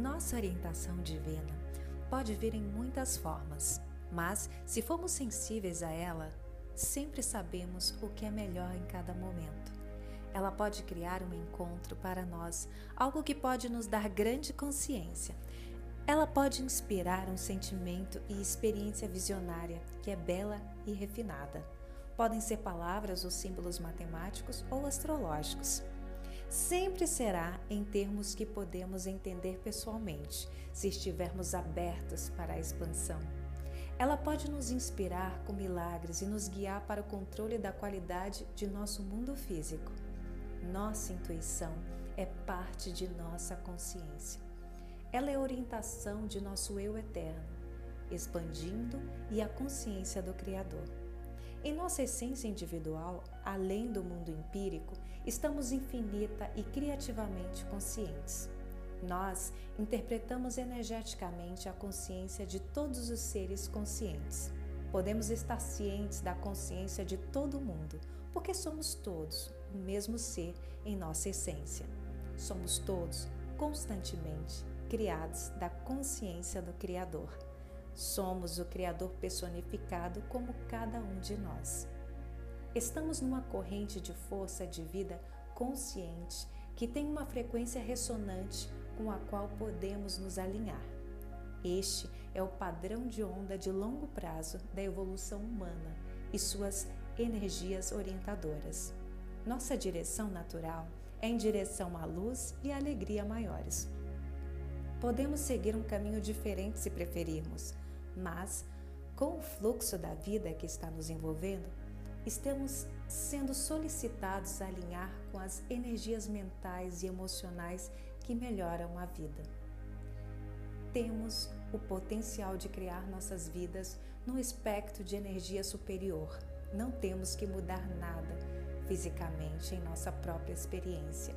Nossa orientação divina pode vir em muitas formas, mas se formos sensíveis a ela, sempre sabemos o que é melhor em cada momento. Ela pode criar um encontro para nós, algo que pode nos dar grande consciência. Ela pode inspirar um sentimento e experiência visionária que é bela e refinada. Podem ser palavras ou símbolos matemáticos ou astrológicos. Sempre será em termos que podemos entender pessoalmente, se estivermos abertos para a expansão. Ela pode nos inspirar com milagres e nos guiar para o controle da qualidade de nosso mundo físico. Nossa intuição é parte de nossa consciência. Ela é orientação de nosso eu eterno, expandindo e a consciência do Criador. Em nossa essência individual, além do mundo empírico, estamos infinita e criativamente conscientes. Nós interpretamos energeticamente a consciência de todos os seres conscientes. Podemos estar cientes da consciência de todo mundo, porque somos todos o mesmo ser em nossa essência. Somos todos constantemente criados da consciência do Criador. Somos o Criador personificado como cada um de nós. Estamos numa corrente de força de vida consciente que tem uma frequência ressonante com a qual podemos nos alinhar. Este é o padrão de onda de longo prazo da evolução humana e suas energias orientadoras. Nossa direção natural é em direção à luz e à alegria maiores. Podemos seguir um caminho diferente se preferirmos, mas com o fluxo da vida que está nos envolvendo, estamos sendo solicitados a alinhar com as energias mentais e emocionais que melhoram a vida. Temos o potencial de criar nossas vidas num espectro de energia superior. Não temos que mudar nada fisicamente em nossa própria experiência,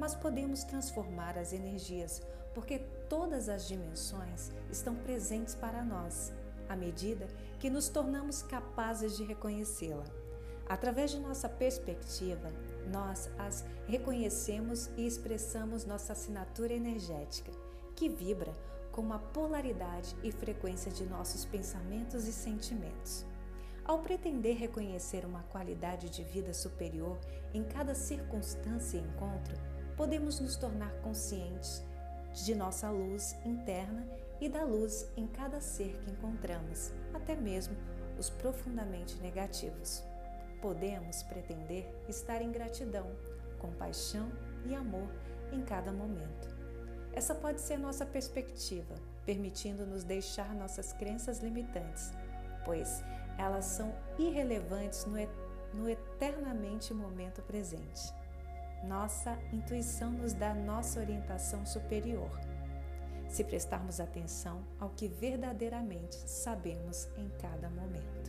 mas podemos transformar as energias, porque todas as dimensões estão presentes para nós, à medida que nos tornamos capazes de reconhecê-la. Através de nossa perspectiva, nós as reconhecemos e expressamos nossa assinatura energética, que vibra com a polaridade e frequência de nossos pensamentos e sentimentos. Ao pretender reconhecer uma qualidade de vida superior em cada circunstância e encontro, podemos nos tornar conscientes de nossa luz interna e da luz em cada ser que encontramos, até mesmo os profundamente negativos. Podemos pretender estar em gratidão, compaixão e amor em cada momento. Essa pode ser nossa perspectiva, permitindo-nos deixar nossas crenças limitantes, pois elas são irrelevantes no, no eternamente momento presente. Nossa intuição nos dá nossa orientação superior, se prestarmos atenção ao que verdadeiramente sabemos em cada momento.